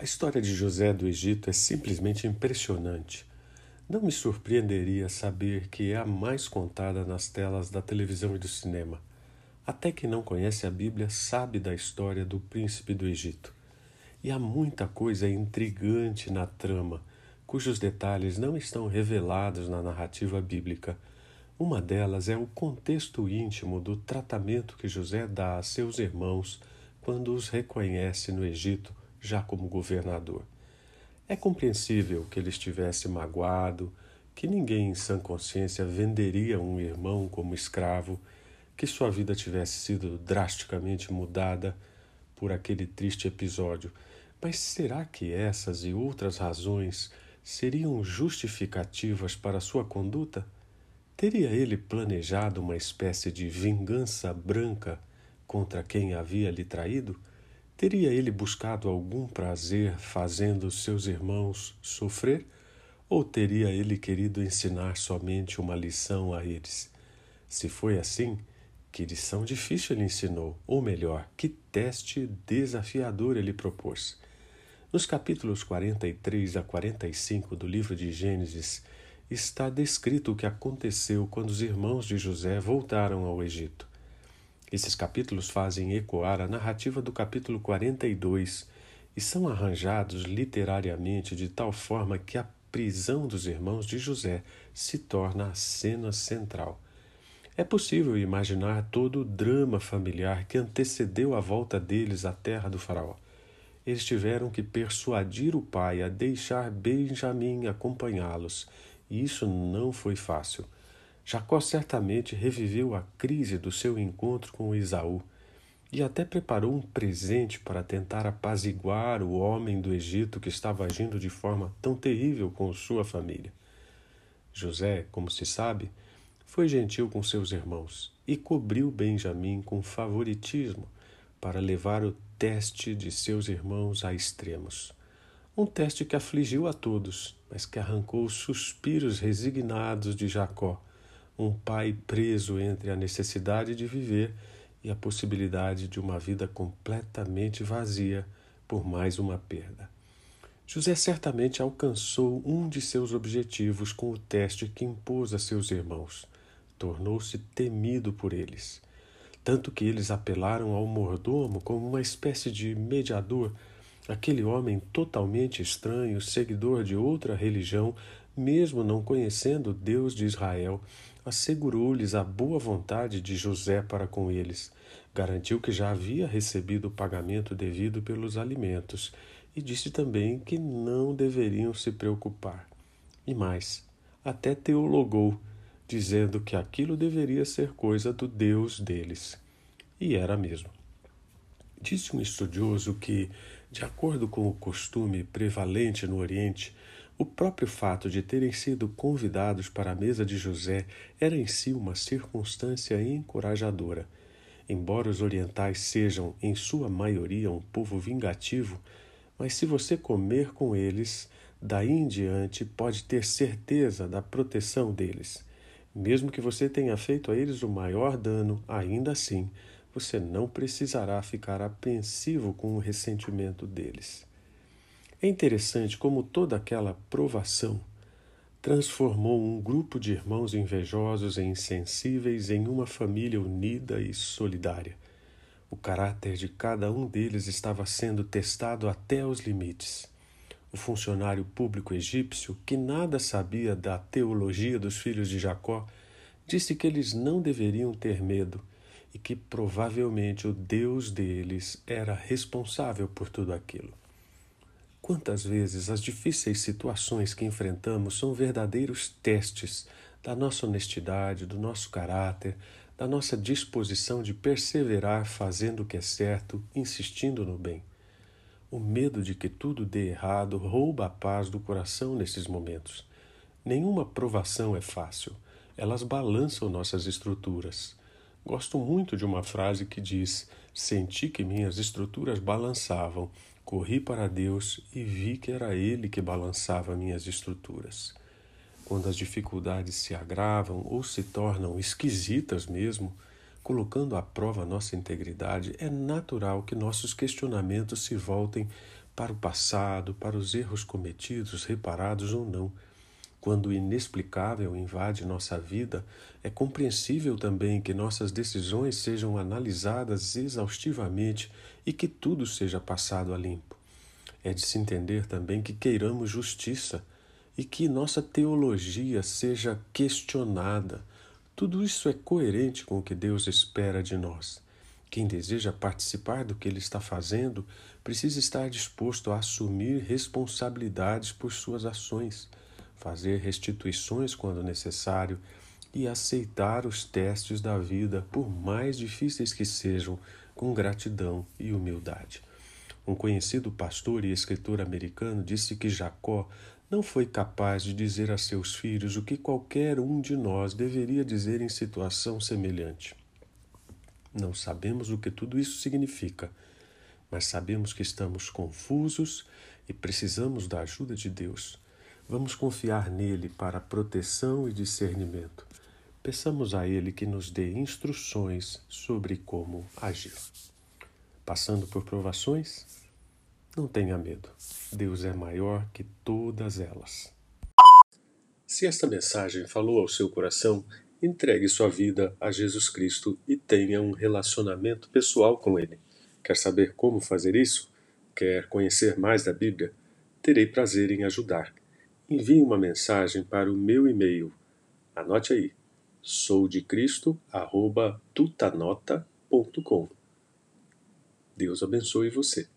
A história de José do Egito é simplesmente impressionante. Não me surpreenderia saber que é a mais contada nas telas da televisão e do cinema. Até quem não conhece a Bíblia sabe da história do príncipe do Egito. E há muita coisa intrigante na trama, cujos detalhes não estão revelados na narrativa bíblica. Uma delas é o contexto íntimo do tratamento que José dá a seus irmãos quando os reconhece no Egito já como governador. É compreensível que ele estivesse magoado, que ninguém em sã consciência venderia um irmão como escravo, que sua vida tivesse sido drasticamente mudada por aquele triste episódio. Mas será que essas e outras razões seriam justificativas para sua conduta? Teria ele planejado uma espécie de vingança branca contra quem havia lhe traído? Teria ele buscado algum prazer fazendo seus irmãos sofrer? Ou teria ele querido ensinar somente uma lição a eles? Se foi assim, que lição difícil ele ensinou, ou melhor, que teste desafiador ele propôs. Nos capítulos 43 a 45 do livro de Gênesis, está descrito o que aconteceu quando os irmãos de José voltaram ao Egito. Esses capítulos fazem ecoar a narrativa do capítulo 42 e são arranjados literariamente de tal forma que a prisão dos irmãos de José se torna a cena central. É possível imaginar todo o drama familiar que antecedeu a volta deles à terra do Faraó. Eles tiveram que persuadir o pai a deixar Benjamim acompanhá-los, e isso não foi fácil. Jacó certamente reviveu a crise do seu encontro com Esaú e até preparou um presente para tentar apaziguar o homem do Egito que estava agindo de forma tão terrível com sua família. José, como se sabe, foi gentil com seus irmãos e cobriu Benjamim com favoritismo para levar o teste de seus irmãos a extremos. Um teste que afligiu a todos, mas que arrancou os suspiros resignados de Jacó um pai preso entre a necessidade de viver e a possibilidade de uma vida completamente vazia por mais uma perda. José certamente alcançou um de seus objetivos com o teste que impôs a seus irmãos. Tornou-se temido por eles, tanto que eles apelaram ao mordomo como uma espécie de mediador, aquele homem totalmente estranho, seguidor de outra religião, mesmo não conhecendo Deus de Israel, assegurou-lhes a boa vontade de José para com eles, garantiu que já havia recebido o pagamento devido pelos alimentos e disse também que não deveriam se preocupar. E mais, até teologou, dizendo que aquilo deveria ser coisa do Deus deles. E era mesmo. Disse um estudioso que, de acordo com o costume prevalente no Oriente, o próprio fato de terem sido convidados para a mesa de José era em si uma circunstância encorajadora. Embora os orientais sejam, em sua maioria, um povo vingativo, mas se você comer com eles, daí em diante pode ter certeza da proteção deles. Mesmo que você tenha feito a eles o maior dano, ainda assim, você não precisará ficar apreensivo com o ressentimento deles. É interessante como toda aquela provação transformou um grupo de irmãos invejosos e insensíveis em uma família unida e solidária. O caráter de cada um deles estava sendo testado até os limites. O funcionário público egípcio, que nada sabia da teologia dos filhos de Jacó, disse que eles não deveriam ter medo e que provavelmente o Deus deles era responsável por tudo aquilo. Quantas vezes as difíceis situações que enfrentamos são verdadeiros testes da nossa honestidade, do nosso caráter, da nossa disposição de perseverar fazendo o que é certo, insistindo no bem. O medo de que tudo dê errado rouba a paz do coração nesses momentos. Nenhuma provação é fácil, elas balançam nossas estruturas. Gosto muito de uma frase que diz: Senti que minhas estruturas balançavam Corri para Deus e vi que era Ele que balançava minhas estruturas. Quando as dificuldades se agravam ou se tornam esquisitas mesmo, colocando à prova nossa integridade, é natural que nossos questionamentos se voltem para o passado, para os erros cometidos, reparados ou não. Quando o inexplicável invade nossa vida, é compreensível também que nossas decisões sejam analisadas exaustivamente e que tudo seja passado a limpo. É de se entender também que queiramos justiça e que nossa teologia seja questionada. Tudo isso é coerente com o que Deus espera de nós. Quem deseja participar do que Ele está fazendo precisa estar disposto a assumir responsabilidades por suas ações, fazer restituições quando necessário e aceitar os testes da vida, por mais difíceis que sejam, com gratidão e humildade. Um conhecido pastor e escritor americano disse que Jacó não foi capaz de dizer a seus filhos o que qualquer um de nós deveria dizer em situação semelhante. Não sabemos o que tudo isso significa, mas sabemos que estamos confusos e precisamos da ajuda de Deus. Vamos confiar nele para proteção e discernimento. Peçamos a ele que nos dê instruções sobre como agir. Passando por provações? Não tenha medo. Deus é maior que todas elas. Se esta mensagem falou ao seu coração, entregue sua vida a Jesus Cristo e tenha um relacionamento pessoal com Ele. Quer saber como fazer isso? Quer conhecer mais da Bíblia? Terei prazer em ajudar. Envie uma mensagem para o meu e-mail. Anote aí: soudecristo@tutanota.com. Deus abençoe você.